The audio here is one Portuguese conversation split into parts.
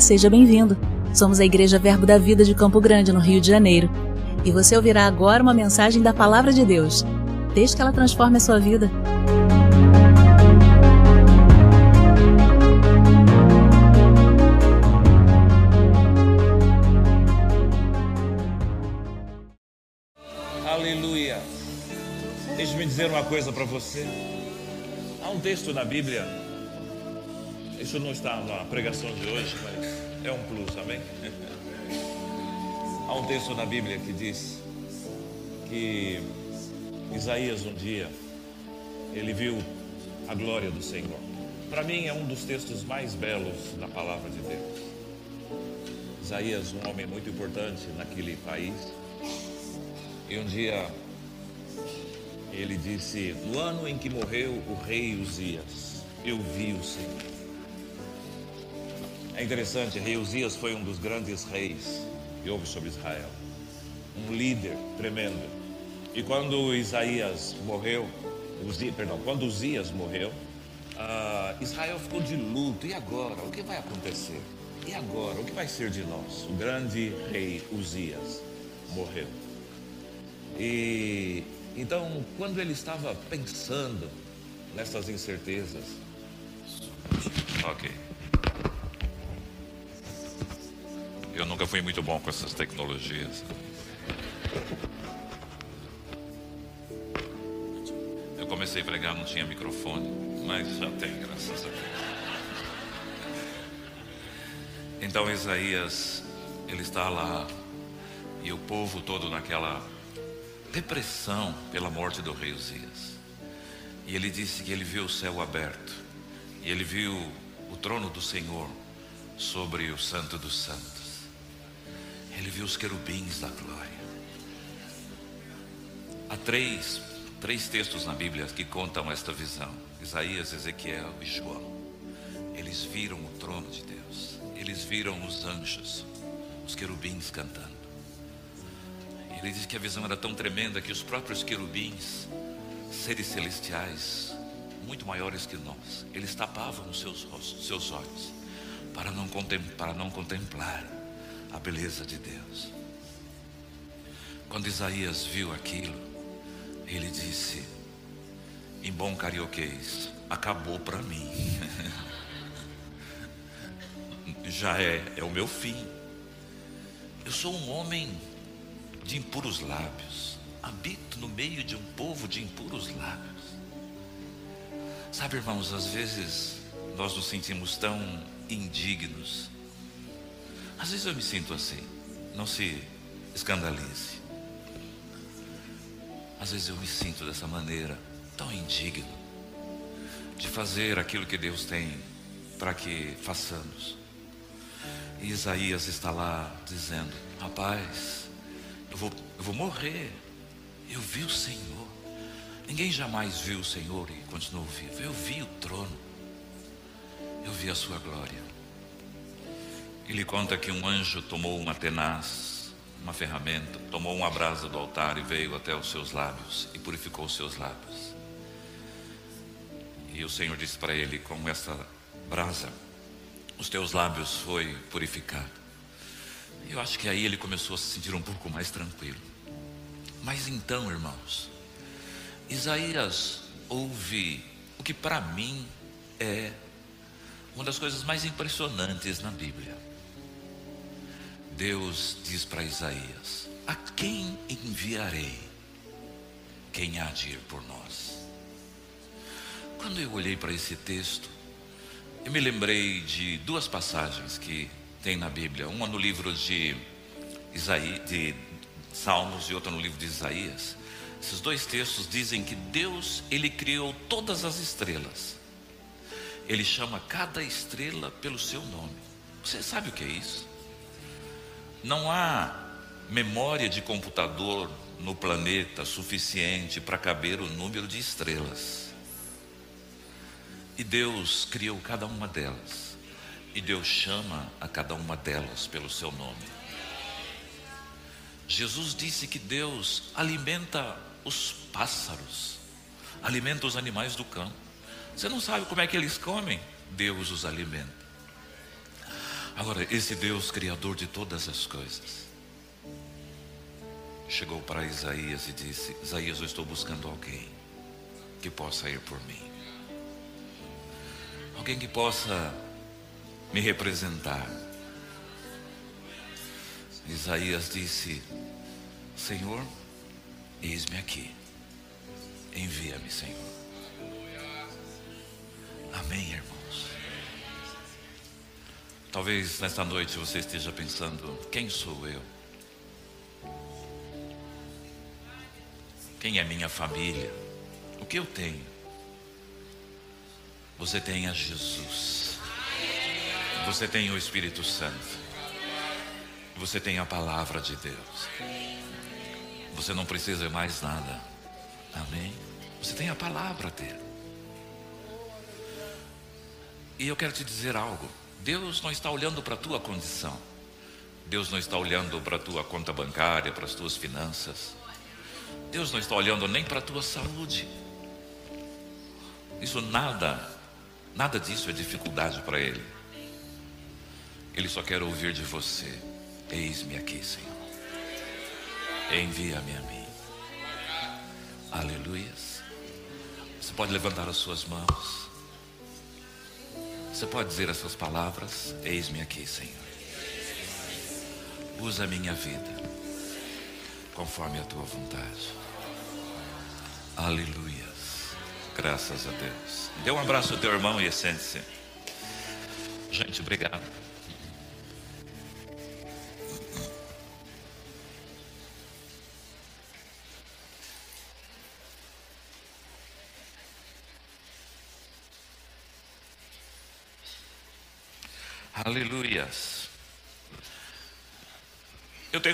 Seja bem-vindo. Somos a Igreja Verbo da Vida de Campo Grande, no Rio de Janeiro. E você ouvirá agora uma mensagem da Palavra de Deus. Desde que ela transforme a sua vida. Aleluia. Deixe-me dizer uma coisa para você. Há um texto na Bíblia. Isso não está na pregação de hoje, mas é um plus, amém? Há um texto na Bíblia que diz que Isaías um dia ele viu a glória do Senhor. Para mim é um dos textos mais belos da palavra de Deus. Isaías, um homem muito importante naquele país, e um dia ele disse: No ano em que morreu o rei Uzias, eu vi o Senhor. É interessante, rei Uzias foi um dos grandes reis que houve sobre Israel, um líder tremendo. E quando Isaías morreu, Uzias, perdão, quando Uzias morreu, uh, Israel ficou de luto. E agora? O que vai acontecer? E agora? O que vai ser de nós? O grande rei Uzias morreu. E então, quando ele estava pensando nessas incertezas, ok. Eu nunca fui muito bom com essas tecnologias. Eu comecei a pregar, não tinha microfone, mas já tem, graças a Deus. Então Isaías, ele está lá, e o povo todo naquela depressão pela morte do rei Uzias. E ele disse que ele viu o céu aberto, e ele viu o trono do Senhor sobre o Santo dos Santos. Ele viu os querubins da glória. Há três, três textos na Bíblia que contam esta visão: Isaías, Ezequiel e João. Eles viram o trono de Deus, eles viram os anjos, os querubins cantando. Ele diz que a visão era tão tremenda que os próprios querubins, seres celestiais, muito maiores que nós, eles tapavam os seus rostos, seus olhos, para não, para não contemplar a beleza de Deus. Quando Isaías viu aquilo, ele disse, em bom carioquês, acabou para mim. Já é, é o meu fim. Eu sou um homem de impuros lábios. Habito no meio de um povo de impuros lábios. Sabe, irmãos, às vezes nós nos sentimos tão indignos. Às vezes eu me sinto assim. Não se escandalize. Às vezes eu me sinto dessa maneira, tão indigno, de fazer aquilo que Deus tem para que façamos. E Isaías está lá dizendo: Rapaz, eu vou, eu vou morrer. Eu vi o Senhor. Ninguém jamais viu o Senhor e continuou vivo. Eu vi o trono. Eu vi a sua glória. Ele conta que um anjo tomou uma tenaz, uma ferramenta, tomou uma brasa do altar e veio até os seus lábios e purificou os seus lábios. E o Senhor disse para ele: Com essa brasa, os teus lábios foi purificado. Eu acho que aí ele começou a se sentir um pouco mais tranquilo. Mas então, irmãos, Isaías ouve o que para mim é uma das coisas mais impressionantes na Bíblia. Deus diz para Isaías: A quem enviarei? Quem há de ir por nós? Quando eu olhei para esse texto, eu me lembrei de duas passagens que tem na Bíblia, uma no livro de, de Salmos e outra no livro de Isaías. Esses dois textos dizem que Deus, Ele criou todas as estrelas. Ele chama cada estrela pelo seu nome. Você sabe o que é isso? Não há memória de computador no planeta suficiente para caber o número de estrelas. E Deus criou cada uma delas. E Deus chama a cada uma delas pelo seu nome. Jesus disse que Deus alimenta os pássaros, alimenta os animais do campo. Você não sabe como é que eles comem? Deus os alimenta. Agora, esse Deus criador de todas as coisas, chegou para Isaías e disse: Isaías, eu estou buscando alguém que possa ir por mim, alguém que possa me representar. Isaías disse: Senhor, eis-me aqui, envia-me, Senhor. Amém, irmãos. Talvez nesta noite você esteja pensando: quem sou eu? Quem é minha família? O que eu tenho? Você tem a Jesus. Você tem o Espírito Santo. Você tem a palavra de Deus. Você não precisa mais nada. Amém? Você tem a palavra dele. E eu quero te dizer algo. Deus não está olhando para a tua condição. Deus não está olhando para a tua conta bancária, para as tuas finanças. Deus não está olhando nem para a tua saúde. Isso nada, nada disso é dificuldade para Ele. Ele só quer ouvir de você: Eis-me aqui, Senhor. Envia-me a mim. Aleluias. Você pode levantar as suas mãos. Você pode dizer essas palavras: Eis-me aqui, Senhor. Usa a minha vida conforme a tua vontade. Aleluias. Graças a Deus. Dê um abraço ao teu irmão e essência. Gente, obrigado.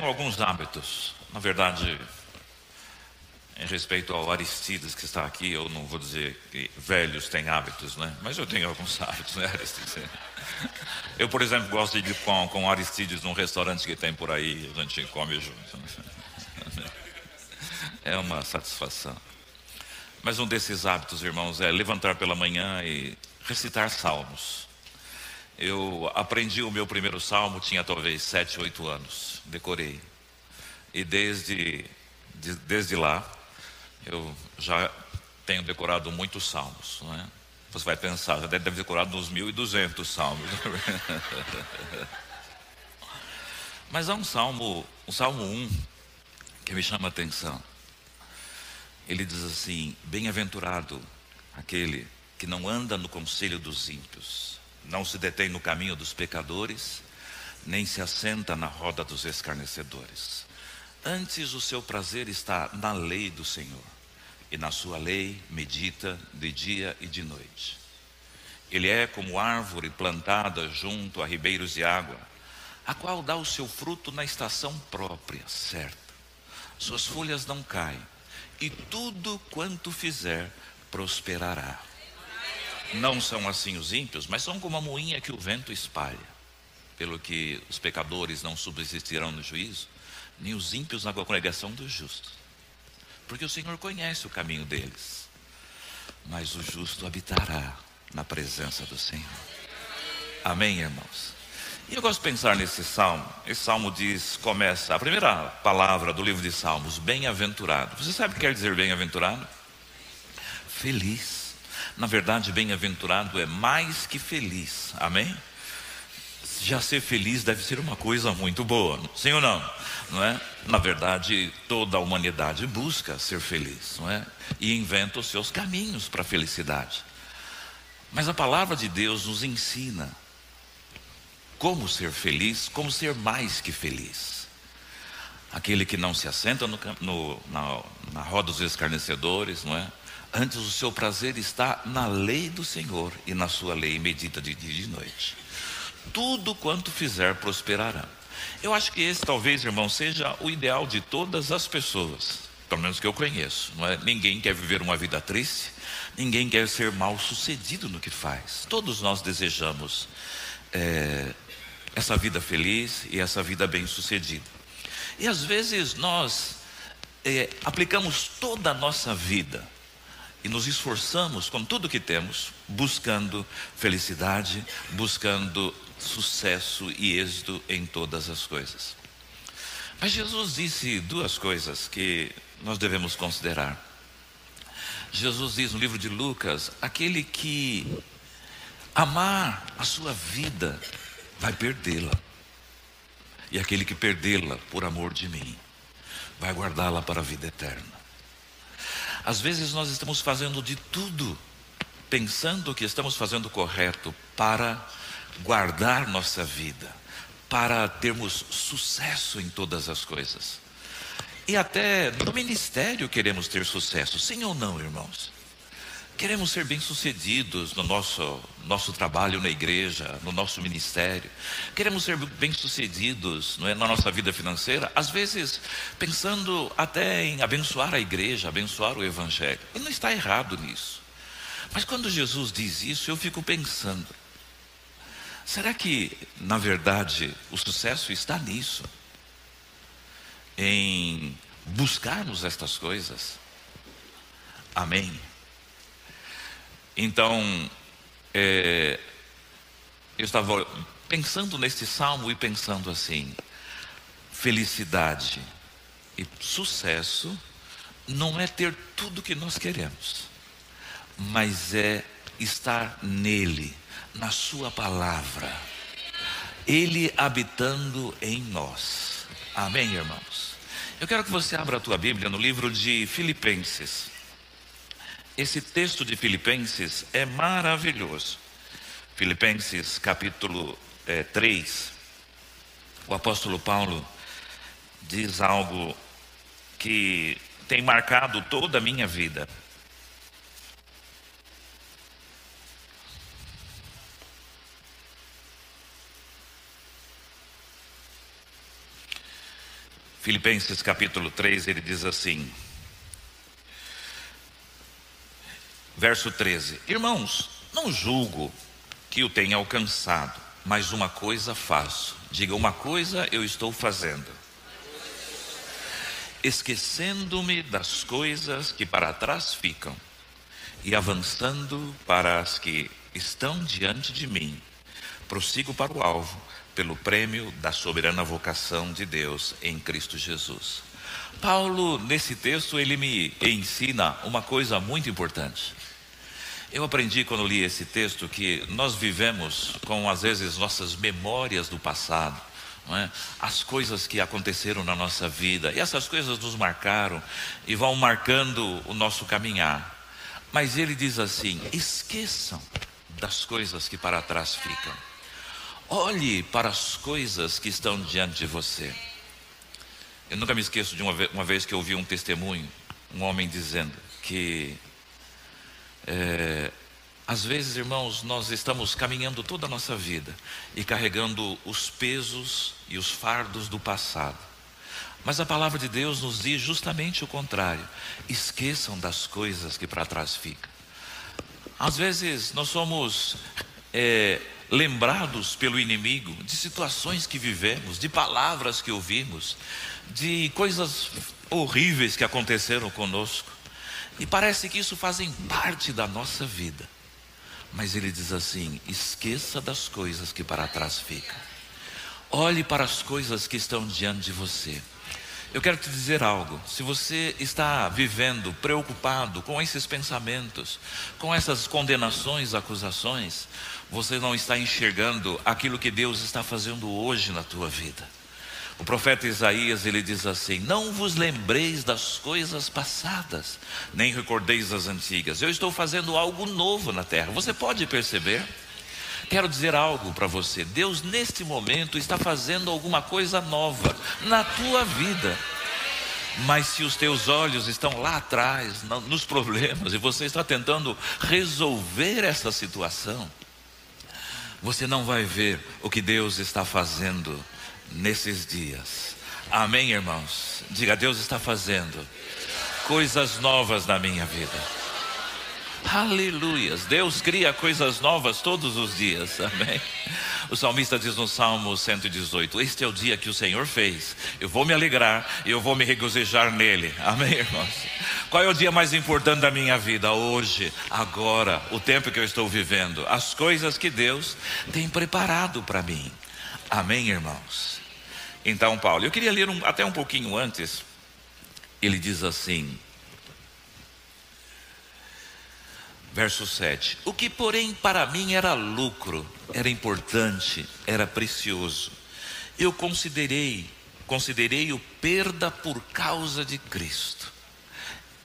Tenho alguns hábitos, na verdade, em respeito ao Aristides que está aqui, eu não vou dizer que velhos têm hábitos, né? Mas eu tenho alguns hábitos, né, Aristides? Eu, por exemplo, gosto de ir com, com Aristides num restaurante que tem por aí, a gente come junto. É uma satisfação. Mas um desses hábitos, irmãos, é levantar pela manhã e recitar salmos. Eu aprendi o meu primeiro salmo, tinha talvez sete, oito anos, decorei. E desde, de, desde lá, eu já tenho decorado muitos salmos. Não é? Você vai pensar, já deve ter decorado uns 1.200 salmos. Mas há um salmo, o salmo 1, que me chama a atenção. Ele diz assim: Bem-aventurado aquele que não anda no conselho dos ímpios, não se detém no caminho dos pecadores, nem se assenta na roda dos escarnecedores. Antes o seu prazer está na lei do Senhor, e na sua lei medita de dia e de noite. Ele é como árvore plantada junto a ribeiros de água, a qual dá o seu fruto na estação própria, certa. Suas folhas não caem, e tudo quanto fizer prosperará. Não são assim os ímpios, mas são como a moinha que o vento espalha. Pelo que os pecadores não subsistirão no juízo, nem os ímpios na congregação dos justos. Porque o Senhor conhece o caminho deles. Mas o justo habitará na presença do Senhor. Amém, irmãos? E eu gosto de pensar nesse salmo. Esse salmo diz, começa a primeira palavra do livro de Salmos, bem-aventurado. Você sabe o que quer dizer bem-aventurado? Feliz. Na verdade, bem-aventurado é mais que feliz. Amém? Já ser feliz deve ser uma coisa muito boa, sim ou não? Não é? Na verdade, toda a humanidade busca ser feliz, não é? E inventa os seus caminhos para a felicidade. Mas a palavra de Deus nos ensina como ser feliz, como ser mais que feliz. Aquele que não se assenta no, no, na, na roda dos escarnecedores, não é? Antes o seu prazer está na lei do Senhor e na sua lei medita de dia e de noite. Tudo quanto fizer prosperará. Eu acho que esse talvez, irmão, seja o ideal de todas as pessoas, pelo menos que eu conheço. Não é? Ninguém quer viver uma vida triste, ninguém quer ser mal sucedido no que faz. Todos nós desejamos é, essa vida feliz e essa vida bem sucedida. E às vezes nós é, aplicamos toda a nossa vida e nos esforçamos com tudo que temos, buscando felicidade, buscando sucesso e êxito em todas as coisas. Mas Jesus disse duas coisas que nós devemos considerar. Jesus diz no livro de Lucas: aquele que amar a sua vida vai perdê-la, e aquele que perdê-la por amor de mim vai guardá-la para a vida eterna. Às vezes nós estamos fazendo de tudo, pensando que estamos fazendo correto para guardar nossa vida, para termos sucesso em todas as coisas. E até no ministério queremos ter sucesso, sim ou não, irmãos? Queremos ser bem-sucedidos no nosso, nosso trabalho na igreja, no nosso ministério. Queremos ser bem-sucedidos é, na nossa vida financeira, às vezes pensando até em abençoar a igreja, abençoar o evangelho. E não está errado nisso. Mas quando Jesus diz isso, eu fico pensando: será que, na verdade, o sucesso está nisso? Em buscarmos estas coisas? Amém? Então, é, eu estava pensando neste salmo e pensando assim: felicidade e sucesso não é ter tudo que nós queremos, mas é estar nele, na Sua palavra, Ele habitando em nós. Amém, irmãos? Eu quero que você abra a tua Bíblia no livro de Filipenses. Esse texto de Filipenses é maravilhoso. Filipenses capítulo é, 3, o apóstolo Paulo diz algo que tem marcado toda a minha vida. Filipenses capítulo 3, ele diz assim: Verso 13: Irmãos, não julgo que o tenha alcançado, mas uma coisa faço. Diga, uma coisa eu estou fazendo. Esquecendo-me das coisas que para trás ficam e avançando para as que estão diante de mim, prossigo para o alvo, pelo prêmio da soberana vocação de Deus em Cristo Jesus. Paulo, nesse texto, ele me ensina uma coisa muito importante. Eu aprendi quando li esse texto que nós vivemos com, às vezes, nossas memórias do passado, é? as coisas que aconteceram na nossa vida, e essas coisas nos marcaram e vão marcando o nosso caminhar. Mas ele diz assim: esqueçam das coisas que para trás ficam, olhe para as coisas que estão diante de você. Eu nunca me esqueço de uma vez, uma vez que eu ouvi um testemunho, um homem dizendo que é, às vezes, irmãos, nós estamos caminhando toda a nossa vida e carregando os pesos e os fardos do passado. Mas a palavra de Deus nos diz justamente o contrário: esqueçam das coisas que para trás ficam. Às vezes nós somos é, lembrados pelo inimigo de situações que vivemos, de palavras que ouvimos, de coisas horríveis que aconteceram conosco. E parece que isso fazem parte da nossa vida. Mas ele diz assim: esqueça das coisas que para trás ficam. Olhe para as coisas que estão diante de você. Eu quero te dizer algo. Se você está vivendo preocupado com esses pensamentos, com essas condenações, acusações, você não está enxergando aquilo que Deus está fazendo hoje na tua vida. O profeta Isaías ele diz assim: Não vos lembreis das coisas passadas, nem recordeis as antigas. Eu estou fazendo algo novo na terra. Você pode perceber? Quero dizer algo para você. Deus neste momento está fazendo alguma coisa nova na tua vida. Mas se os teus olhos estão lá atrás, nos problemas, e você está tentando resolver essa situação, você não vai ver o que Deus está fazendo nesses dias. Amém, irmãos? Diga, Deus está fazendo coisas novas na minha vida. Aleluias. Deus cria coisas novas todos os dias. Amém. O salmista diz no Salmo 118: Este é o dia que o Senhor fez. Eu vou me alegrar e eu vou me regozijar nele. Amém, irmãos. Qual é o dia mais importante da minha vida? Hoje, agora, o tempo que eu estou vivendo, as coisas que Deus tem preparado para mim. Amém, irmãos? Então, Paulo, eu queria ler um, até um pouquinho antes. Ele diz assim, verso 7: O que, porém, para mim era lucro, era importante, era precioso, eu considerei, considerei-o perda por causa de Cristo.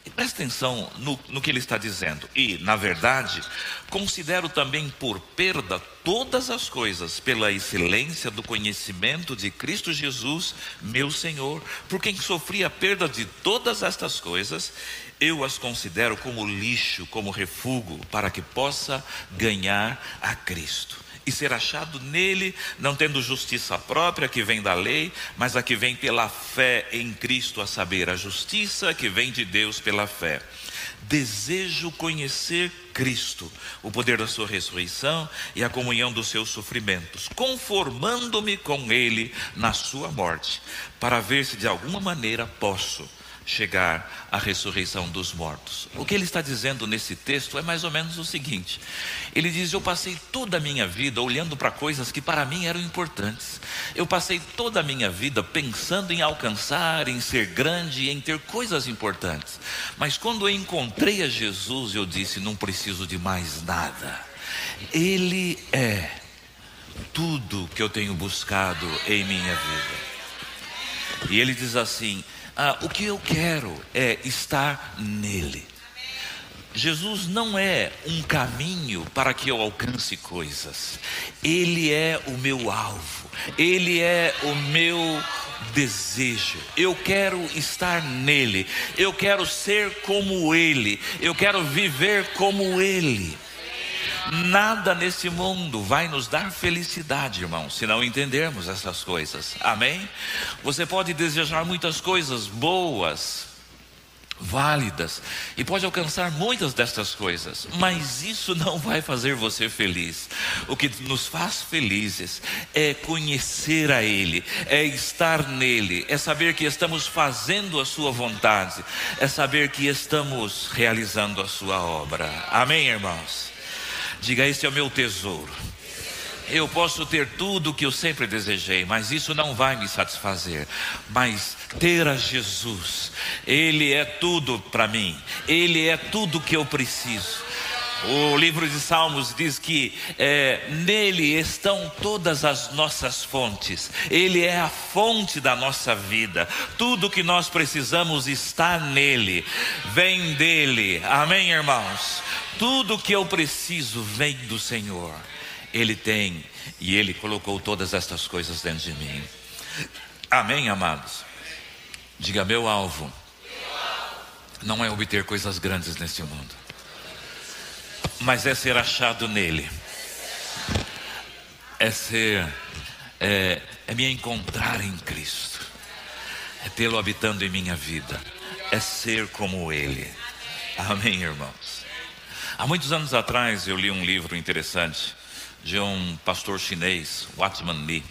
E presta atenção no, no que ele está dizendo. E, na verdade, considero também por perda todas as coisas, pela excelência do conhecimento de Cristo Jesus, meu Senhor, por quem sofri a perda de todas estas coisas, eu as considero como lixo, como refúgio, para que possa ganhar a Cristo e ser achado nele, não tendo justiça própria que vem da lei, mas a que vem pela fé em Cristo, a saber, a justiça que vem de Deus pela fé. Desejo conhecer Cristo, o poder da sua ressurreição e a comunhão dos seus sofrimentos, conformando-me com ele na sua morte, para ver se de alguma maneira posso chegar à ressurreição dos mortos. O que ele está dizendo nesse texto é mais ou menos o seguinte: ele diz, Eu passei toda a minha vida olhando para coisas que para mim eram importantes, eu passei toda a minha vida pensando em alcançar, em ser grande em ter coisas importantes, mas quando eu encontrei a Jesus, eu disse: Não preciso de mais nada, Ele é tudo que eu tenho buscado em minha vida. E ele diz assim: ah, o que eu quero é estar nele. Jesus não é um caminho para que eu alcance coisas, Ele é o meu alvo, Ele é o meu desejo. Eu quero estar nele, eu quero ser como Ele, eu quero viver como Ele. Nada nesse mundo vai nos dar felicidade, irmão, se não entendermos essas coisas. Amém? Você pode desejar muitas coisas boas, válidas e pode alcançar muitas destas coisas, mas isso não vai fazer você feliz. O que nos faz felizes é conhecer a Ele, é estar nele, é saber que estamos fazendo a Sua vontade, é saber que estamos realizando a Sua obra. Amém, irmãos? Diga: Este é o meu tesouro. Eu posso ter tudo o que eu sempre desejei, mas isso não vai me satisfazer. Mas ter a Jesus, Ele é tudo para mim, Ele é tudo que eu preciso. O livro de Salmos diz que é, nele estão todas as nossas fontes, ele é a fonte da nossa vida, tudo que nós precisamos está nele, vem dele, amém, irmãos? Tudo que eu preciso vem do Senhor. Ele tem e Ele colocou todas estas coisas dentro de mim. Amém, amados? Diga: meu alvo não é obter coisas grandes neste mundo, mas é ser achado nele, é ser, é, é me encontrar em Cristo, é tê-lo habitando em minha vida, é ser como Ele. Amém, irmãos? Há muitos anos atrás eu li um livro interessante de um pastor chinês, Watchman Lee.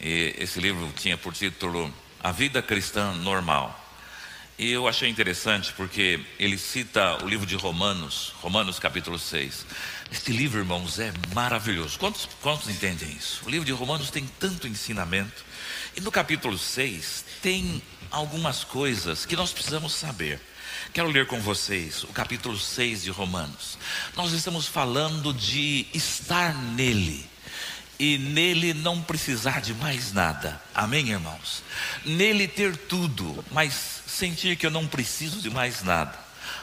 E esse livro tinha por título A Vida Cristã Normal. E eu achei interessante porque ele cita o livro de Romanos, Romanos capítulo 6. Este livro, irmãos, é maravilhoso. Quantos, quantos entendem isso? O livro de Romanos tem tanto ensinamento. E no capítulo 6 tem algumas coisas que nós precisamos saber. Quero ler com vocês o capítulo 6 de Romanos. Nós estamos falando de estar nele e nele não precisar de mais nada. Amém, irmãos? Nele ter tudo, mas sentir que eu não preciso de mais nada.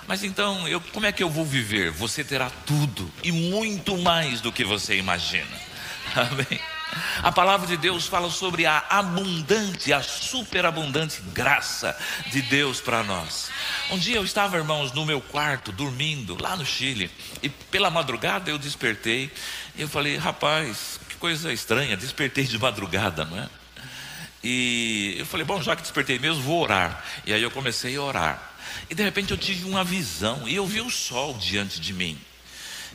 Mas então, eu, como é que eu vou viver? Você terá tudo e muito mais do que você imagina. Amém? A palavra de Deus fala sobre a abundante, a superabundante graça de Deus para nós. Um dia eu estava, irmãos, no meu quarto, dormindo, lá no Chile, e pela madrugada eu despertei, e eu falei, rapaz, que coisa estranha, despertei de madrugada, não é? E eu falei, bom, já que despertei mesmo, vou orar. E aí eu comecei a orar. E de repente eu tive uma visão, e eu vi o sol diante de mim.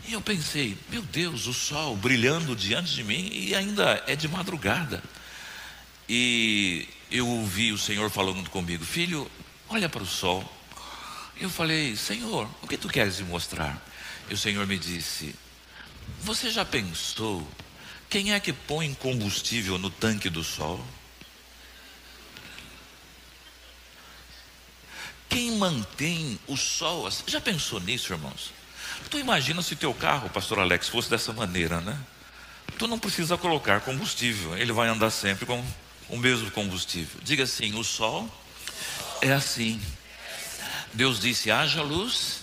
E eu pensei, meu Deus, o sol brilhando diante de mim e ainda é de madrugada. E eu ouvi o Senhor falando comigo, filho, olha para o sol. Eu falei, Senhor, o que tu queres me mostrar? E o Senhor me disse: Você já pensou quem é que põe combustível no tanque do sol? Quem mantém o sol? Já pensou nisso, irmãos? Tu imagina se teu carro, pastor Alex, fosse dessa maneira, né? Tu não precisa colocar combustível, ele vai andar sempre com o mesmo combustível. Diga assim: o sol é assim. Deus disse: haja luz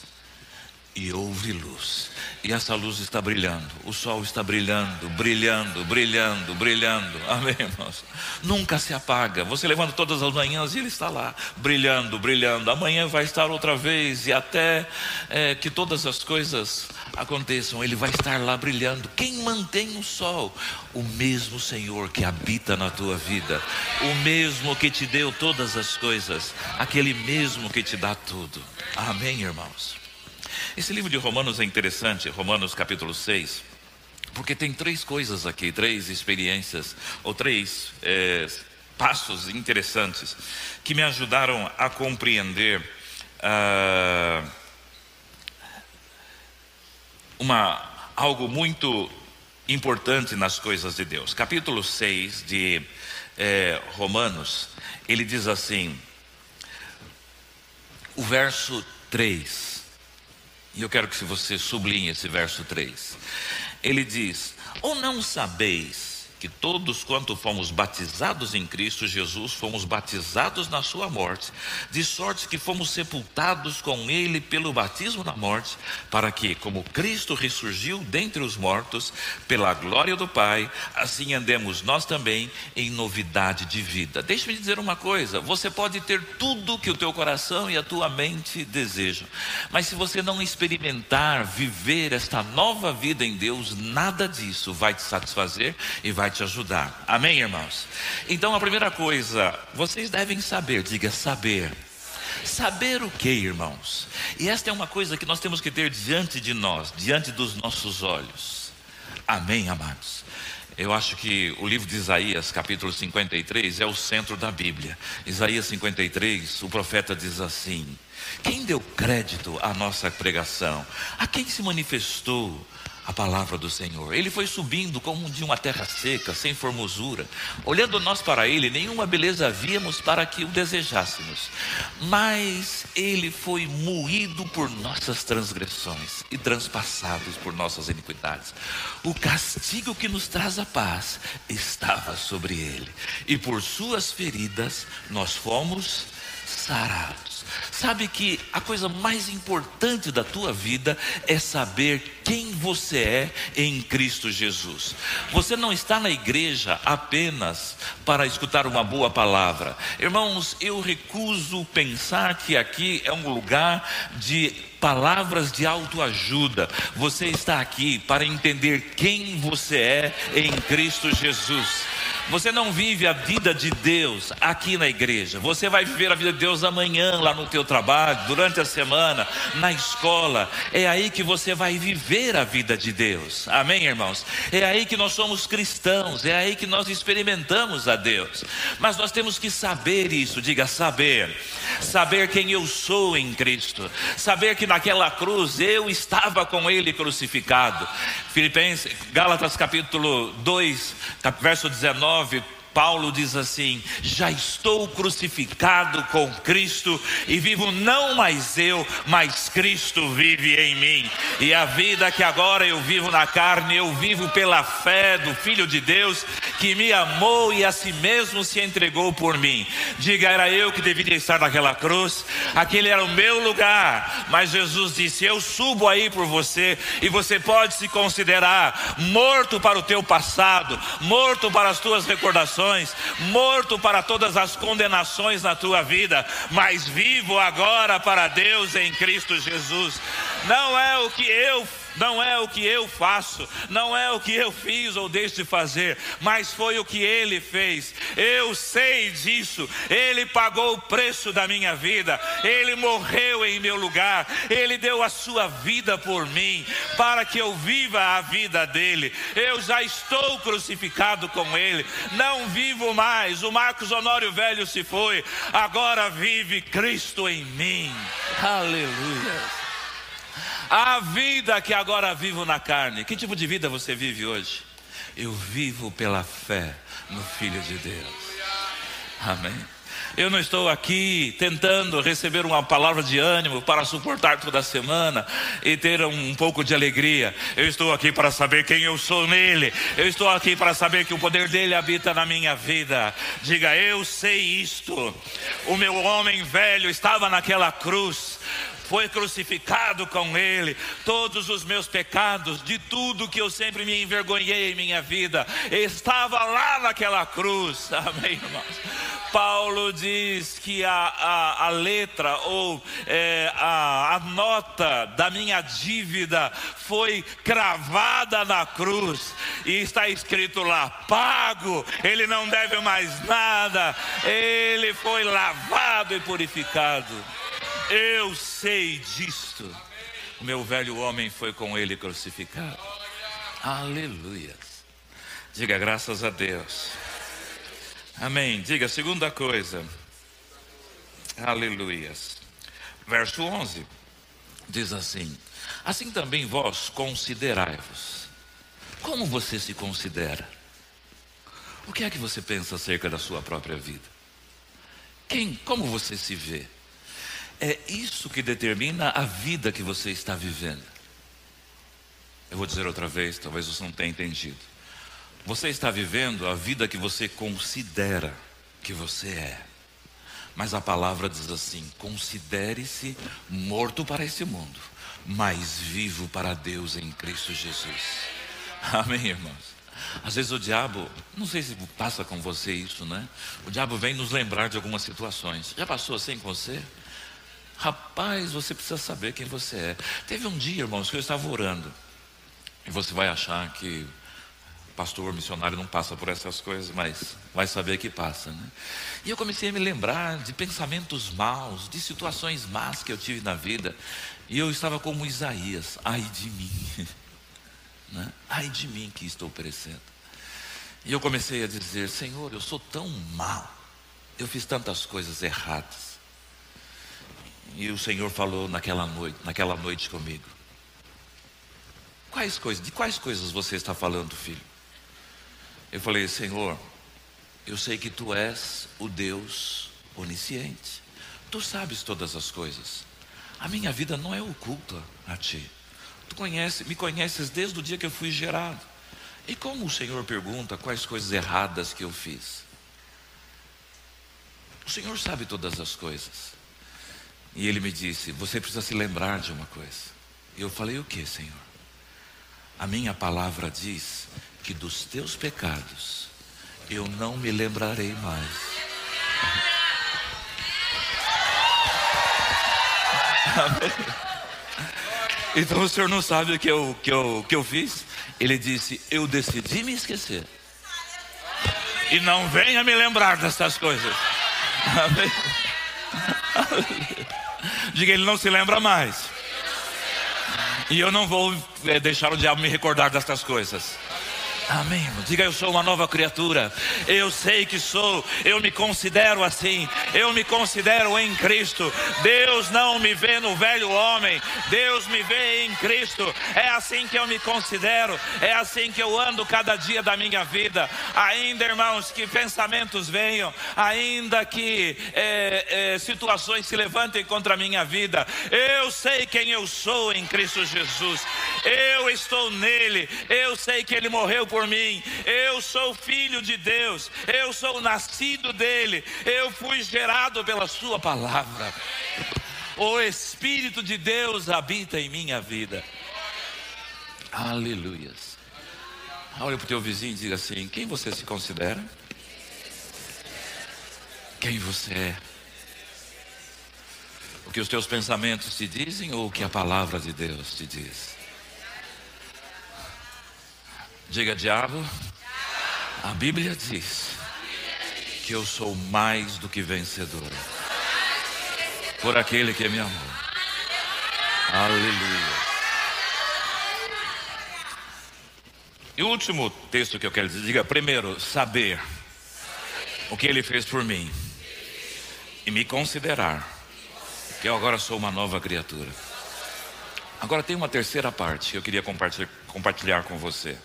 e houve luz. E essa luz está brilhando, o sol está brilhando, brilhando, brilhando, brilhando. Amém, irmãos? Nunca se apaga. Você levanta todas as manhãs e ele está lá, brilhando, brilhando. Amanhã vai estar outra vez e até é, que todas as coisas aconteçam, ele vai estar lá brilhando. Quem mantém o sol? O mesmo Senhor que habita na tua vida, o mesmo que te deu todas as coisas, aquele mesmo que te dá tudo. Amém, irmãos? Esse livro de Romanos é interessante, Romanos capítulo 6, porque tem três coisas aqui, três experiências, ou três é, passos interessantes, que me ajudaram a compreender ah, uma, algo muito importante nas coisas de Deus. Capítulo 6 de é, Romanos, ele diz assim, o verso 3. E eu quero que você sublinhe esse verso 3. Ele diz: Ou não sabeis que todos quanto fomos batizados em Cristo Jesus, fomos batizados na sua morte, de sorte que fomos sepultados com ele pelo batismo na morte, para que, como Cristo ressurgiu dentre os mortos, pela glória do Pai, assim andemos nós também em novidade de vida. Deixe-me dizer uma coisa, você pode ter tudo que o teu coração e a tua mente desejam, mas se você não experimentar, viver esta nova vida em Deus, nada disso vai te satisfazer e vai vai te ajudar. Amém, irmãos? Então, a primeira coisa, vocês devem saber, diga saber. Saber o que, irmãos? E esta é uma coisa que nós temos que ter diante de nós, diante dos nossos olhos. Amém, amados? Eu acho que o livro de Isaías, capítulo 53, é o centro da Bíblia. Isaías 53, o profeta diz assim: Quem deu crédito à nossa pregação? A quem se manifestou a palavra do Senhor. Ele foi subindo como de uma terra seca, sem formosura. Olhando nós para ele, nenhuma beleza víamos para que o desejássemos. Mas ele foi moído por nossas transgressões e transpassados por nossas iniquidades. O castigo que nos traz a paz estava sobre ele, e por suas feridas nós fomos sarados. Sabe que a coisa mais importante da tua vida é saber quem você é em Cristo Jesus. Você não está na igreja apenas para escutar uma boa palavra. Irmãos, eu recuso pensar que aqui é um lugar de palavras de autoajuda. Você está aqui para entender quem você é em Cristo Jesus. Você não vive a vida de Deus aqui na igreja. Você vai viver a vida de Deus amanhã, lá no teu trabalho, durante a semana, na escola. É aí que você vai viver a vida de Deus. Amém, irmãos? É aí que nós somos cristãos. É aí que nós experimentamos a Deus. Mas nós temos que saber isso. Diga saber. Saber quem eu sou em Cristo. Saber que naquela cruz eu estava com Ele crucificado. Filipenses, Gálatas capítulo 2, verso 19 9 Paulo diz assim: Já estou crucificado com Cristo e vivo não mais eu, mas Cristo vive em mim. E a vida que agora eu vivo na carne, eu vivo pela fé do Filho de Deus que me amou e a si mesmo se entregou por mim. Diga, era eu que deveria estar naquela cruz, aquele era o meu lugar, mas Jesus disse: Eu subo aí por você e você pode se considerar morto para o teu passado, morto para as tuas recordações morto para todas as condenações na tua vida, mas vivo agora para Deus em Cristo Jesus. Não é o que eu não é o que eu faço, não é o que eu fiz ou deixo de fazer, mas foi o que Ele fez. Eu sei disso. Ele pagou o preço da minha vida, Ele morreu em meu lugar, Ele deu a sua vida por mim, para que eu viva a vida dele. Eu já estou crucificado com Ele, não vivo mais. O Marcos Honório Velho se foi, agora vive Cristo em mim. Aleluia a vida que agora vivo na carne. Que tipo de vida você vive hoje? Eu vivo pela fé no Filho de Deus. Amém. Eu não estou aqui tentando receber uma palavra de ânimo para suportar toda a semana e ter um pouco de alegria. Eu estou aqui para saber quem eu sou nele. Eu estou aqui para saber que o poder dele habita na minha vida. Diga, eu sei isto. O meu homem velho estava naquela cruz foi crucificado com Ele. Todos os meus pecados, de tudo que eu sempre me envergonhei em minha vida, estava lá naquela cruz. Amém, irmãos? Paulo diz que a, a, a letra ou é, a, a nota da minha dívida foi cravada na cruz e está escrito lá: pago, ele não deve mais nada, ele foi lavado e purificado. Eu sei disto. O meu velho homem foi com ele crucificado. Aleluia. Diga graças a Deus. Amém. Diga a segunda coisa. Aleluias. Verso 11 diz assim: Assim também vós considerai-vos. Como você se considera? O que é que você pensa acerca da sua própria vida? Quem, como você se vê? É isso que determina a vida que você está vivendo. Eu vou dizer outra vez, talvez você não tenha entendido. Você está vivendo a vida que você considera que você é. Mas a palavra diz assim: considere-se morto para esse mundo, mas vivo para Deus em Cristo Jesus. Amém, irmãos? Às vezes o diabo, não sei se passa com você isso, né? O diabo vem nos lembrar de algumas situações. Já passou assim com você? Rapaz, você precisa saber quem você é. Teve um dia, irmãos, que eu estava orando. E você vai achar que pastor missionário não passa por essas coisas, mas vai saber que passa, né? E eu comecei a me lembrar de pensamentos maus, de situações más que eu tive na vida. E eu estava como Isaías, ai de mim, né? ai de mim que estou perecendo. E eu comecei a dizer: Senhor, eu sou tão mal, eu fiz tantas coisas erradas. E o Senhor falou naquela noite, naquela noite comigo. Quais coisas, de quais coisas você está falando, filho? Eu falei, Senhor, eu sei que tu és o Deus onisciente. Tu sabes todas as coisas. A minha vida não é oculta a ti. Tu conhece, me conheces desde o dia que eu fui gerado. E como o Senhor pergunta quais coisas erradas que eu fiz? O Senhor sabe todas as coisas. E ele me disse: Você precisa se lembrar de uma coisa. E eu falei: O que, Senhor? A minha palavra diz que dos teus pecados eu não me lembrarei mais. Então o senhor não sabe o que eu, que, eu, que eu fiz? Ele disse: Eu decidi me esquecer. E não venha me lembrar dessas coisas. Amém. Diga, ele não se lembra mais. E eu não vou é, deixar o diabo me recordar destas coisas. Amém. Diga eu sou uma nova criatura. Eu sei que sou. Eu me considero assim. Eu me considero em Cristo. Deus não me vê no velho homem. Deus me vê em Cristo. É assim que eu me considero. É assim que eu ando cada dia da minha vida. Ainda, irmãos, que pensamentos venham. Ainda que é, é, situações se levantem contra a minha vida. Eu sei quem eu sou em Cristo Jesus. Eu estou nele. Eu sei que ele morreu por por mim. Eu sou filho de Deus, eu sou nascido dele, eu fui gerado pela Sua palavra. O Espírito de Deus habita em minha vida. Aleluias. Olha para o teu vizinho e diga assim: quem você se considera? Quem você é? O que os teus pensamentos te dizem ou o que a palavra de Deus te diz? Diga, diabo, a Bíblia diz que eu sou mais do que vencedor por aquele que me amou. Aleluia. E o último texto que eu quero dizer, diga primeiro, saber o que ele fez por mim e me considerar que eu agora sou uma nova criatura. Agora tem uma terceira parte que eu queria compartilhar com você.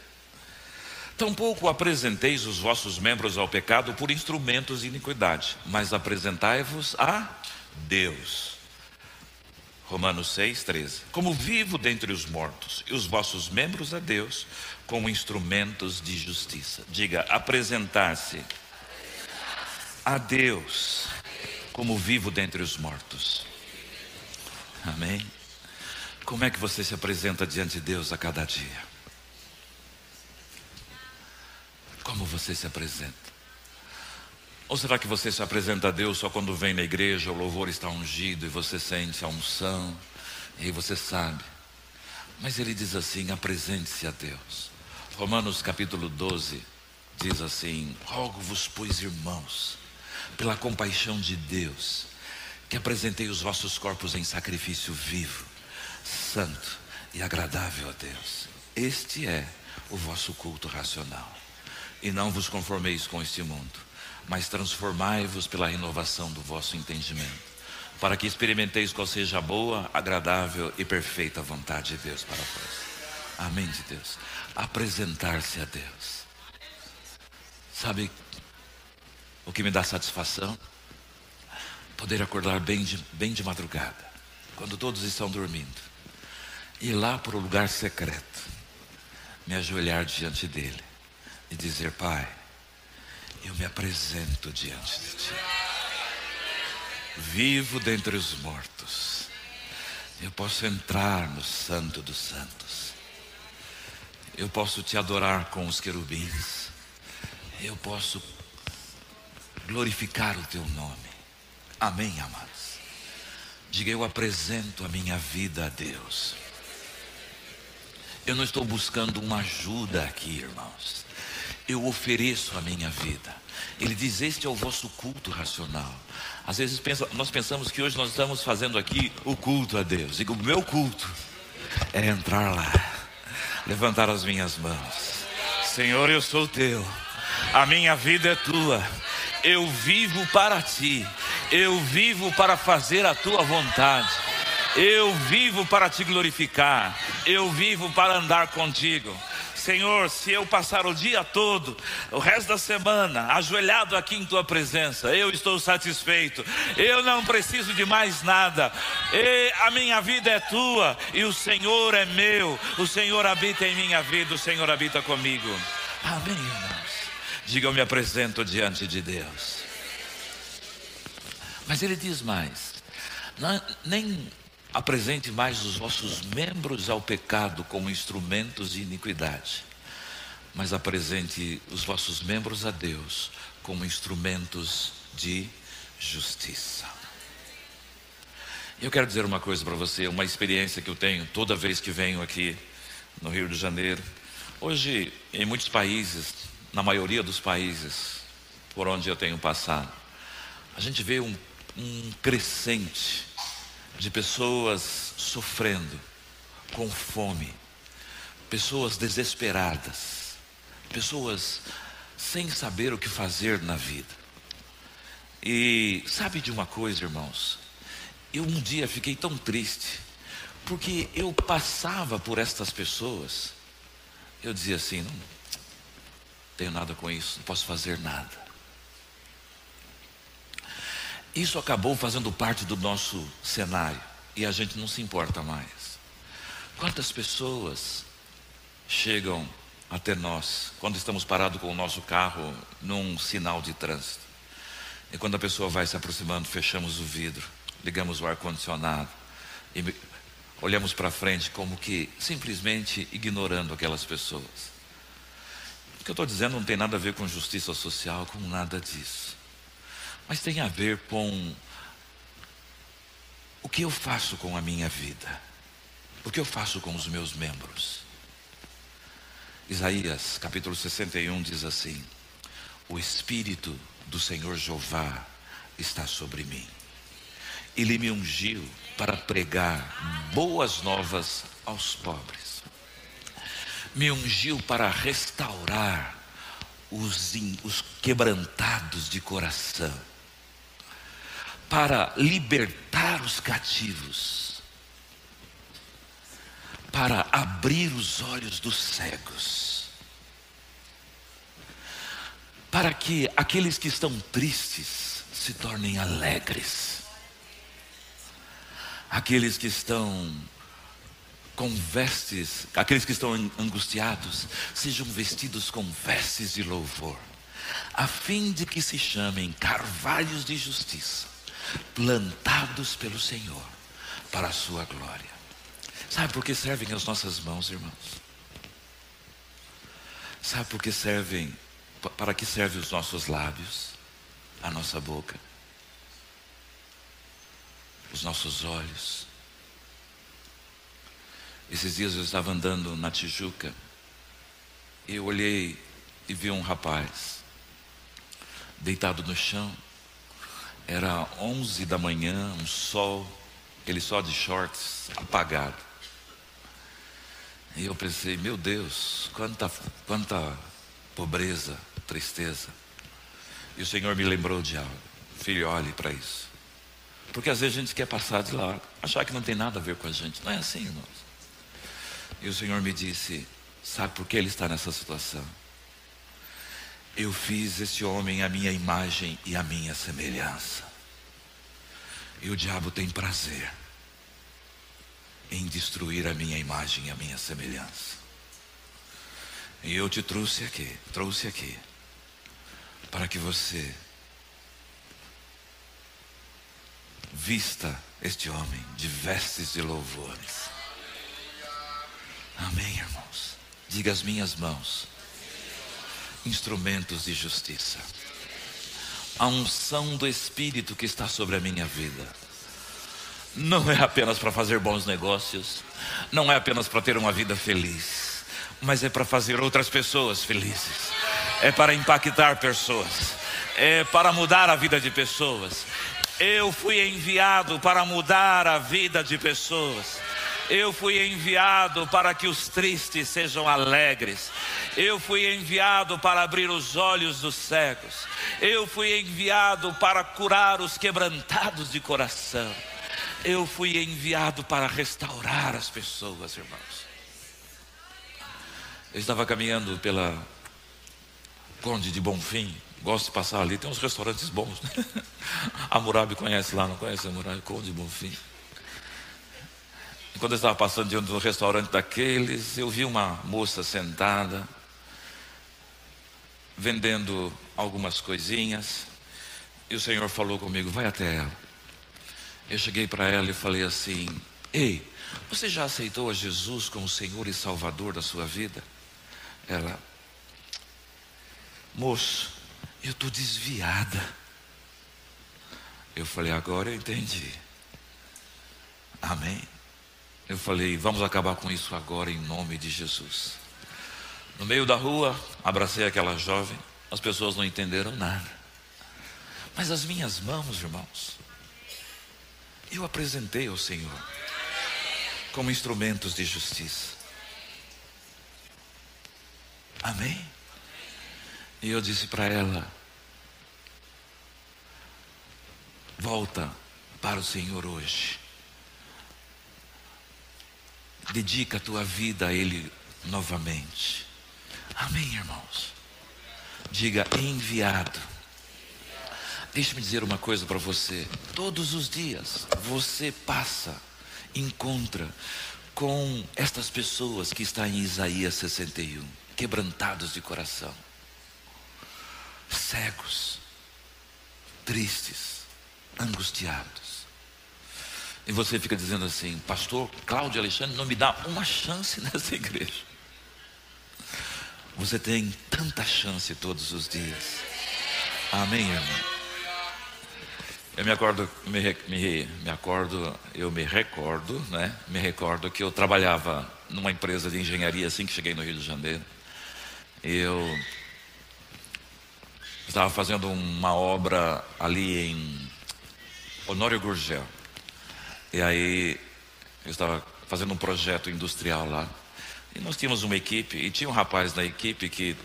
Tampouco apresenteis os vossos membros ao pecado por instrumentos de iniquidade, mas apresentai-vos a Deus Romanos 6, 13. Como vivo dentre os mortos, e os vossos membros a Deus como instrumentos de justiça. Diga, apresentar-se a Deus como vivo dentre os mortos. Amém? Como é que você se apresenta diante de Deus a cada dia? Como você se apresenta? Ou será que você se apresenta a Deus só quando vem na igreja, o louvor está ungido e você sente a unção, e você sabe? Mas ele diz assim: apresente-se a Deus. Romanos capítulo 12 diz assim: Rogo-vos, pois, irmãos, pela compaixão de Deus, que apresentei os vossos corpos em sacrifício vivo, santo e agradável a Deus. Este é o vosso culto racional. E não vos conformeis com este mundo mas transformai-vos pela renovação do vosso entendimento, para que experimenteis qual seja a boa, agradável e perfeita vontade de Deus para vós. Amém de Deus. Apresentar-se a Deus. Sabe o que me dá satisfação? Poder acordar bem de, bem de madrugada, quando todos estão dormindo, ir lá para o lugar secreto, me ajoelhar diante dele e dizer: Pai, eu me apresento diante de ti. Vivo dentre os mortos. Eu posso entrar no Santo dos Santos. Eu posso te adorar com os querubins. Eu posso glorificar o teu nome. Amém, amados. Diga, eu apresento a minha vida a Deus. Eu não estou buscando uma ajuda aqui, irmãos eu ofereço a minha vida. Ele diz: Este é o vosso culto racional. Às vezes nós pensamos que hoje nós estamos fazendo aqui o culto a Deus. E o meu culto é entrar lá, levantar as minhas mãos. Senhor, eu sou teu, a minha vida é tua. Eu vivo para ti, eu vivo para fazer a tua vontade. Eu vivo para te glorificar, eu vivo para andar contigo. Senhor, se eu passar o dia todo, o resto da semana, ajoelhado aqui em tua presença, eu estou satisfeito, eu não preciso de mais nada, e a minha vida é tua e o Senhor é meu, o Senhor habita em minha vida, o Senhor habita comigo. Amém, irmãos. Diga, eu me apresento diante de Deus. Mas ele diz mais: não, nem apresente mais os vossos membros ao pecado como instrumentos de iniquidade, mas apresente os vossos membros a Deus como instrumentos de justiça. Eu quero dizer uma coisa para você, uma experiência que eu tenho toda vez que venho aqui no Rio de Janeiro. Hoje, em muitos países, na maioria dos países por onde eu tenho passado, a gente vê um, um crescente de pessoas sofrendo, com fome, pessoas desesperadas, pessoas sem saber o que fazer na vida. E sabe de uma coisa, irmãos? Eu um dia fiquei tão triste, porque eu passava por estas pessoas, eu dizia assim: não tenho nada com isso, não posso fazer nada. Isso acabou fazendo parte do nosso cenário e a gente não se importa mais. Quantas pessoas chegam até nós quando estamos parados com o nosso carro num sinal de trânsito? E quando a pessoa vai se aproximando, fechamos o vidro, ligamos o ar-condicionado e olhamos para frente como que simplesmente ignorando aquelas pessoas. O que eu estou dizendo não tem nada a ver com justiça social, com nada disso mas tem a ver com O que eu faço com a minha vida? O que eu faço com os meus membros? Isaías capítulo 61 diz assim: O Espírito do Senhor Jeová está sobre mim. Ele me ungiu para pregar boas novas aos pobres. Me ungiu para restaurar os, os quebrantados de coração, para libertar os cativos, para abrir os olhos dos cegos, para que aqueles que estão tristes se tornem alegres, aqueles que estão com vestes, aqueles que estão angustiados, sejam vestidos com vestes de louvor, a fim de que se chamem carvalhos de justiça, plantados pelo Senhor, para a sua glória. Sabe por que servem as nossas mãos, irmãos? Sabe por que servem, para que servem os nossos lábios, a nossa boca, os nossos olhos, esses dias eu estava andando na Tijuca e eu olhei e vi um rapaz deitado no chão. Era 11 da manhã, um sol, ele só de shorts, apagado. E eu pensei, meu Deus, quanta, quanta pobreza, tristeza. E o Senhor me lembrou de algo. Filho, olhe para isso. Porque às vezes a gente quer passar de lá, achar que não tem nada a ver com a gente. Não é assim, irmãos. E o Senhor me disse: Sabe por que ele está nessa situação? Eu fiz esse homem a minha imagem e a minha semelhança. E o diabo tem prazer em destruir a minha imagem e a minha semelhança. E eu te trouxe aqui, trouxe aqui, para que você vista este homem de vestes de louvores Amém, irmãos. Diga as minhas mãos, instrumentos de justiça. A unção do Espírito que está sobre a minha vida. Não é apenas para fazer bons negócios, não é apenas para ter uma vida feliz, mas é para fazer outras pessoas felizes, é para impactar pessoas, é para mudar a vida de pessoas. Eu fui enviado para mudar a vida de pessoas. Eu fui enviado para que os tristes sejam alegres. Eu fui enviado para abrir os olhos dos cegos. Eu fui enviado para curar os quebrantados de coração. Eu fui enviado para restaurar as pessoas, irmãos. Eu estava caminhando pela Conde de Bonfim. Gosto de passar ali, tem uns restaurantes bons. Né? A Murabi conhece lá, não conhece a Murabi? Conde de Bonfim. Quando eu estava passando diante do restaurante daqueles, eu vi uma moça sentada, vendendo algumas coisinhas, e o Senhor falou comigo: vai até ela. Eu cheguei para ela e falei assim: Ei, você já aceitou a Jesus como Senhor e Salvador da sua vida? Ela, moço, eu estou desviada. Eu falei: agora eu entendi. Amém. Eu falei, vamos acabar com isso agora em nome de Jesus. No meio da rua, abracei aquela jovem, as pessoas não entenderam nada. Mas as minhas mãos, irmãos, eu apresentei ao Senhor como instrumentos de justiça. Amém? E eu disse para ela: volta para o Senhor hoje. Dedica a tua vida a Ele novamente. Amém, irmãos? Diga enviado. Deixe-me dizer uma coisa para você. Todos os dias você passa, encontra com estas pessoas que está em Isaías 61, quebrantados de coração, cegos, tristes, angustiados. E você fica dizendo assim, pastor Cláudio Alexandre não me dá uma chance nessa igreja. Você tem tanta chance todos os dias. Amém, irmão? Eu me acordo, me, me, me acordo, eu me recordo, né? Me recordo que eu trabalhava numa empresa de engenharia assim que cheguei no Rio de Janeiro. Eu estava fazendo uma obra ali em Honório Gurgel. E aí eu estava fazendo um projeto industrial lá. E nós tínhamos uma equipe, e tinha um rapaz na equipe que,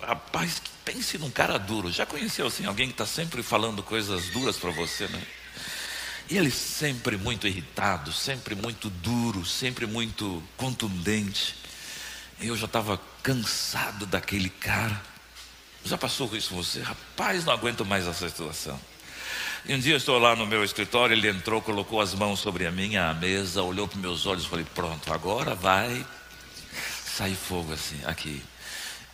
rapaz, pense num cara duro. Já conheceu assim, alguém que está sempre falando coisas duras para você, né? E ele sempre muito irritado, sempre muito duro, sempre muito contundente. Eu já estava cansado daquele cara. Já passou isso com você? Rapaz, não aguento mais essa situação. E um dia eu estou lá no meu escritório, ele entrou, colocou as mãos sobre a minha mesa, olhou para meus olhos e falei: Pronto, agora vai sair fogo assim, aqui.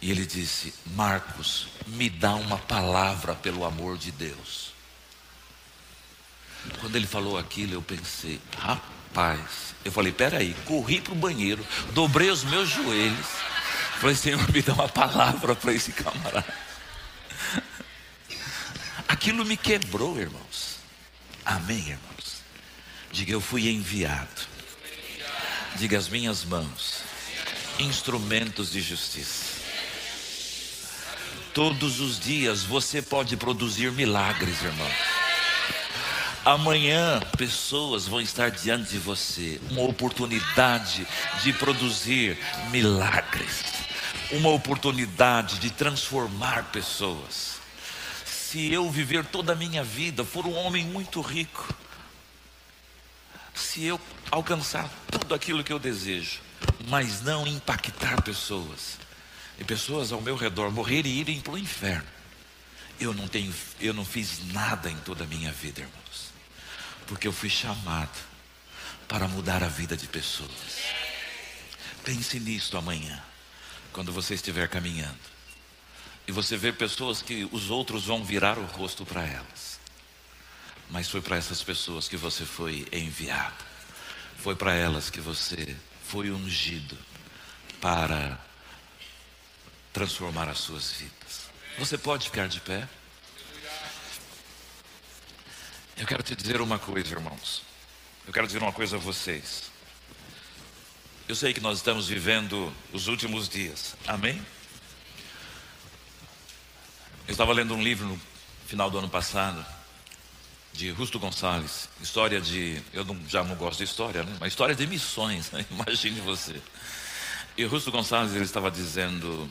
E ele disse: Marcos, me dá uma palavra pelo amor de Deus. Quando ele falou aquilo, eu pensei: Rapaz, eu falei: Peraí, corri para o banheiro, dobrei os meus joelhos. Falei: Senhor, me dá uma palavra para esse camarada. Aquilo me quebrou, irmãos. Amém, irmãos. Diga: Eu fui enviado. Diga: As minhas mãos instrumentos de justiça. Todos os dias você pode produzir milagres, irmão. Amanhã pessoas vão estar diante de você, uma oportunidade de produzir milagres, uma oportunidade de transformar pessoas. Se eu viver toda a minha vida, for um homem muito rico, se eu alcançar tudo aquilo que eu desejo, mas não impactar pessoas. E pessoas ao meu redor morrerem e irem para o inferno. Eu não tenho, eu não fiz nada em toda a minha vida, irmãos. Porque eu fui chamado para mudar a vida de pessoas. Pense nisto amanhã, quando você estiver caminhando. E você vê pessoas que os outros vão virar o rosto para elas. Mas foi para essas pessoas que você foi enviado. Foi para elas que você foi ungido para transformar as suas vidas. Você pode ficar de pé? Eu quero te dizer uma coisa, irmãos. Eu quero dizer uma coisa a vocês. Eu sei que nós estamos vivendo os últimos dias. Amém? Eu estava lendo um livro no final do ano passado de Rusto Gonçalves, história de, eu não, já não gosto de história, né? mas história de missões, né? imagine você. E Rusto Gonçalves ele estava dizendo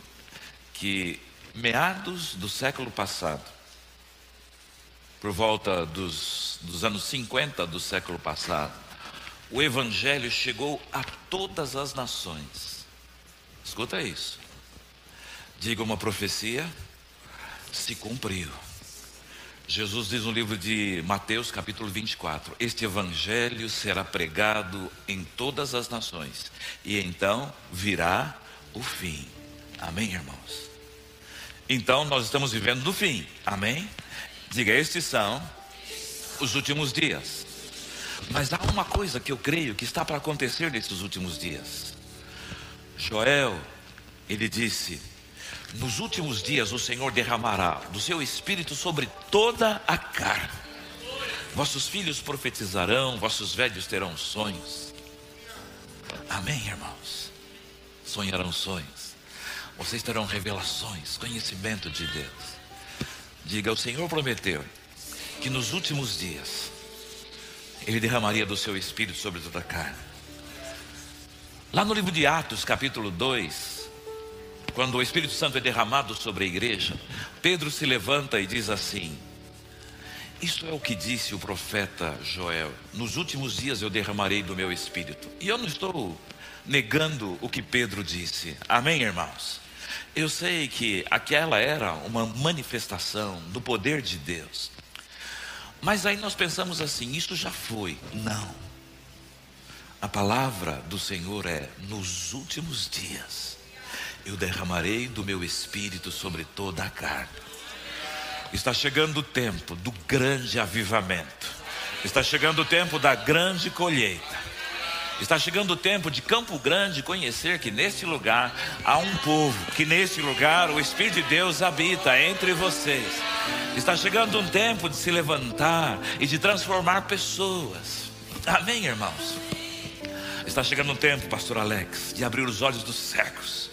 que meados do século passado, por volta dos, dos anos 50 do século passado, o Evangelho chegou a todas as nações. Escuta isso. Diga uma profecia, se cumpriu. Jesus diz no livro de Mateus, capítulo 24: Este evangelho será pregado em todas as nações, e então virá o fim. Amém, irmãos? Então nós estamos vivendo no fim. Amém? Diga, estes são os últimos dias. Mas há uma coisa que eu creio que está para acontecer nesses últimos dias. Joel, ele disse: nos últimos dias o Senhor derramará do seu espírito sobre toda a carne. Vossos filhos profetizarão, vossos velhos terão sonhos. Amém, irmãos? Sonharão sonhos. Vocês terão revelações, conhecimento de Deus. Diga: o Senhor prometeu que nos últimos dias Ele derramaria do seu espírito sobre toda a carne. Lá no livro de Atos, capítulo 2, quando o Espírito Santo é derramado sobre a igreja, Pedro se levanta e diz assim: Isso é o que disse o profeta Joel: Nos últimos dias eu derramarei do meu espírito. E eu não estou negando o que Pedro disse. Amém, irmãos? Eu sei que aquela era uma manifestação do poder de Deus. Mas aí nós pensamos assim: isso já foi. Não. A palavra do Senhor é nos últimos dias eu derramarei do meu espírito sobre toda a carne. Está chegando o tempo do grande avivamento. Está chegando o tempo da grande colheita. Está chegando o tempo de Campo Grande conhecer que neste lugar há um povo, que neste lugar o Espírito de Deus habita entre vocês. Está chegando um tempo de se levantar e de transformar pessoas. Amém, irmãos? Está chegando um tempo, Pastor Alex, de abrir os olhos dos cegos.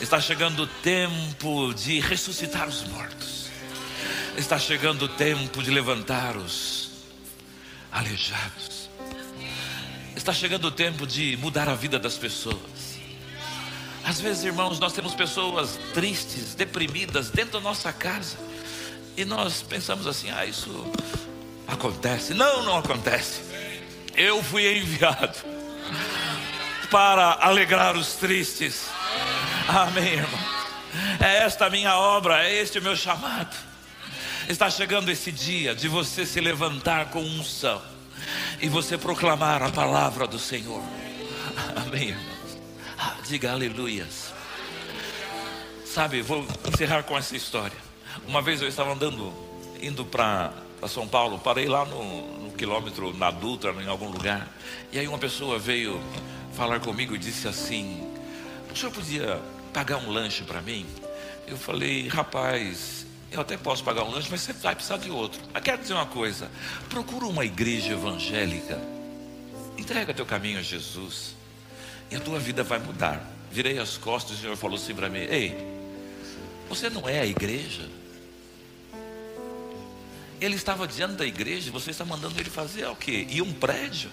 Está chegando o tempo de ressuscitar os mortos. Está chegando o tempo de levantar os aleijados. Está chegando o tempo de mudar a vida das pessoas. Às vezes, irmãos, nós temos pessoas tristes, deprimidas dentro da nossa casa. E nós pensamos assim: ah, isso acontece. Não, não acontece. Eu fui enviado para alegrar os tristes. Amém, irmão. É esta a minha obra, é este o meu chamado. Está chegando esse dia de você se levantar com unção e você proclamar a palavra do Senhor. Amém, irmãos. Ah, diga aleluias. Sabe, vou encerrar com essa história. Uma vez eu estava andando, indo para São Paulo, parei lá no, no quilômetro, na Dutra, em algum lugar, e aí uma pessoa veio falar comigo e disse assim: O senhor podia pagar um lanche para mim? Eu falei, rapaz, eu até posso pagar um lanche, mas você vai precisar de outro. Mas quero dizer uma coisa: procura uma igreja evangélica, entrega teu caminho a Jesus, e a tua vida vai mudar. Virei as costas e o Senhor falou assim para mim: Ei, você não é a igreja? Ele estava diante da igreja, você está mandando ele fazer o quê? E um prédio?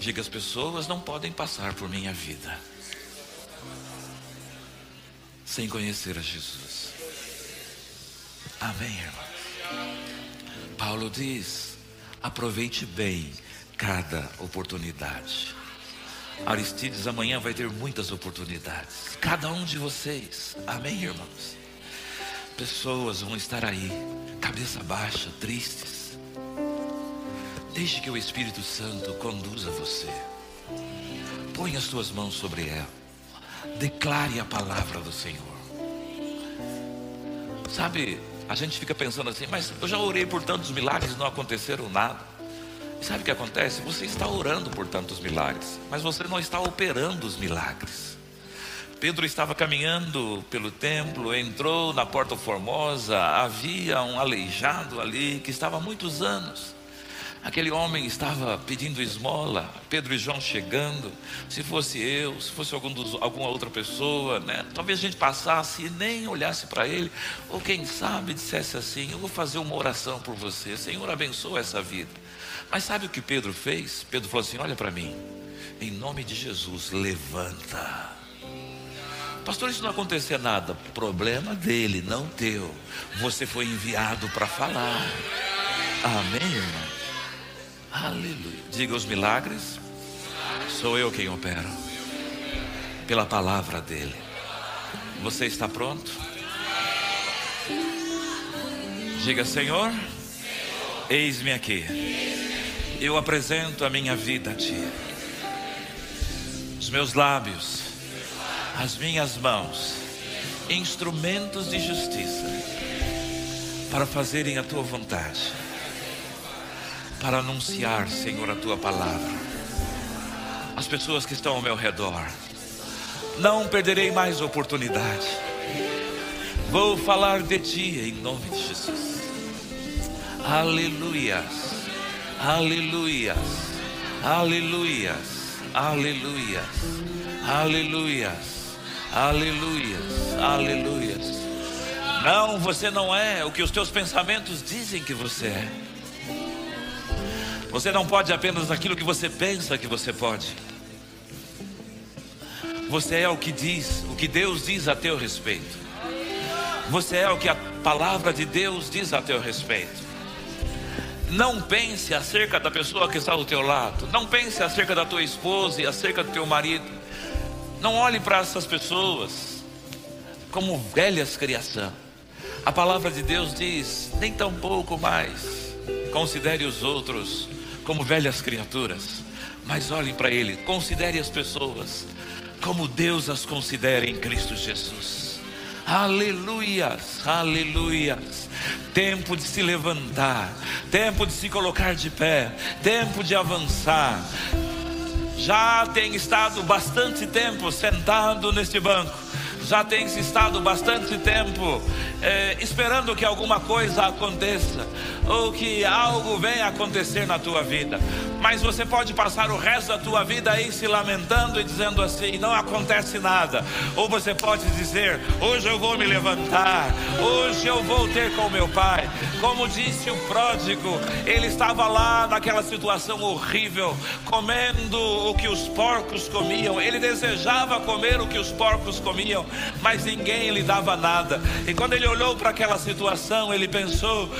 Diga, as pessoas não podem passar por minha vida sem conhecer a Jesus. Amém, irmãos? Paulo diz: aproveite bem cada oportunidade. Aristides amanhã vai ter muitas oportunidades. Cada um de vocês. Amém, irmãos? Pessoas vão estar aí, cabeça baixa, tristes. Deixe que o Espírito Santo conduza você. Põe as suas mãos sobre ela. Declare a palavra do Senhor. Sabe, a gente fica pensando assim, mas eu já orei por tantos milagres e não aconteceram nada. E sabe o que acontece? Você está orando por tantos milagres, mas você não está operando os milagres. Pedro estava caminhando pelo templo, entrou na porta formosa, havia um aleijado ali que estava há muitos anos. Aquele homem estava pedindo esmola, Pedro e João chegando. Se fosse eu, se fosse algum dos, alguma outra pessoa, né? talvez a gente passasse e nem olhasse para ele, ou quem sabe dissesse assim: Eu vou fazer uma oração por você, Senhor, abençoa essa vida. Mas sabe o que Pedro fez? Pedro falou assim: Olha para mim, em nome de Jesus, levanta. Pastor, isso não acontecer nada. Problema dele, não teu. Você foi enviado para falar. Amém, irmão? Aleluia. Diga os milagres. Sou eu quem opero. Pela palavra dele. Você está pronto? Diga, Senhor, eis-me aqui. Eu apresento a minha vida a Ti. Os meus lábios, as minhas mãos, instrumentos de justiça, para fazerem a Tua vontade para anunciar, Senhor, a tua palavra. As pessoas que estão ao meu redor, não perderei mais oportunidade. Vou falar de ti em nome de Jesus. Aleluias, aleluias, aleluias, aleluias, aleluias, aleluias, aleluias. Não, você não é o que os teus pensamentos dizem que você é. Você não pode apenas aquilo que você pensa que você pode. Você é o que diz, o que Deus diz a teu respeito. Você é o que a palavra de Deus diz a teu respeito. Não pense acerca da pessoa que está ao teu lado. Não pense acerca da tua esposa e acerca do teu marido. Não olhe para essas pessoas como velhas criação. A palavra de Deus diz: nem tão pouco mais. Considere os outros como velhas criaturas, mas olhem para Ele, considere as pessoas como Deus as considera em Cristo Jesus. Aleluias, aleluias. tempo de se levantar, tempo de se colocar de pé, tempo de avançar. Já tem estado bastante tempo sentado neste banco, já tem estado bastante tempo é, esperando que alguma coisa aconteça ou que algo venha acontecer na tua vida. Mas você pode passar o resto da tua vida aí se lamentando e dizendo assim: não acontece nada. Ou você pode dizer: hoje eu vou me levantar, hoje eu vou ter com meu pai. Como disse o pródigo, ele estava lá naquela situação horrível, comendo o que os porcos comiam. Ele desejava comer o que os porcos comiam, mas ninguém lhe dava nada. E quando ele olhou para aquela situação, ele pensou: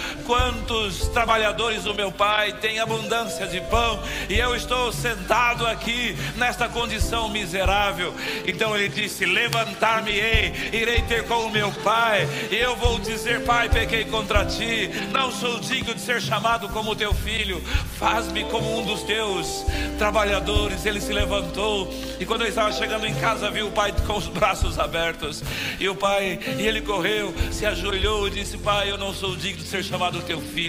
quantos trabalhadores do meu pai têm abundância de pão e eu estou sentado aqui nesta condição miserável. Então ele disse: Levantar-me-ei, irei ter com o meu pai, e eu vou dizer: Pai, pequei contra ti, não sou digno de ser chamado como teu filho, faz-me como um dos teus trabalhadores. Ele se levantou e quando ele estava chegando em casa, viu o pai com os braços abertos, e o pai, e ele correu, se ajoelhou e disse: Pai, eu não sou digno de ser chamado teu filho.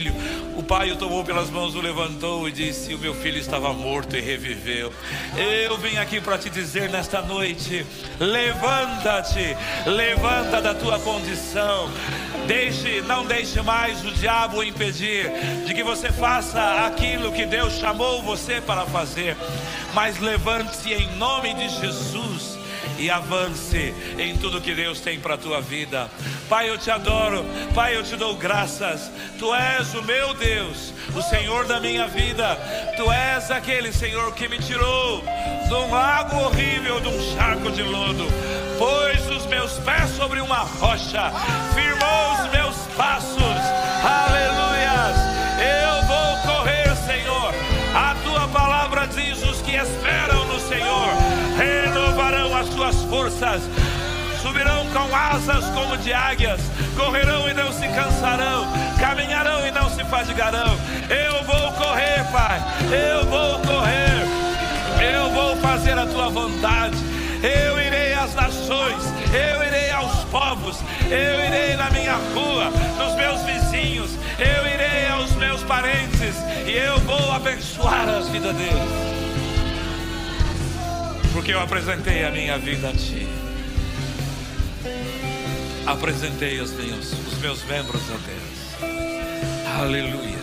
O pai o tomou pelas mãos, o levantou e disse: O meu filho estava morto e reviveu. Eu vim aqui para te dizer nesta noite: levanta-te, levanta da tua condição. Deixe, não deixe mais o diabo impedir de que você faça aquilo que Deus chamou você para fazer. Mas levante-se em nome de Jesus e avance em tudo que Deus tem para a tua vida. Pai, eu te adoro, Pai, eu te dou graças. Tu és o meu Deus, o Senhor da minha vida. Tu és aquele Senhor que me tirou de um lago horrível, de um charco de lodo. Pôs os meus pés sobre uma rocha, firmou os meus passos. Subirão com asas como de águias, correrão e não se cansarão, caminharão e não se fadigarão. Eu vou correr, Pai, eu vou correr, eu vou fazer a tua vontade. Eu irei às nações, eu irei aos povos, eu irei na minha rua, nos meus vizinhos, eu irei aos meus parentes e eu vou abençoar as vidas deles porque eu apresentei a minha vida a Ti. Apresentei os meus, os meus membros a Deus. Aleluia.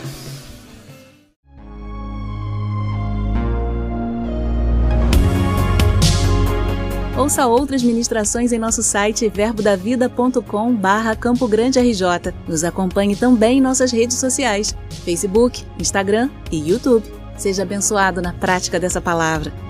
Ouça outras ministrações em nosso site verbodavida.com barra Campo Grande RJ. Nos acompanhe também em nossas redes sociais, Facebook, Instagram e YouTube. Seja abençoado na prática dessa palavra.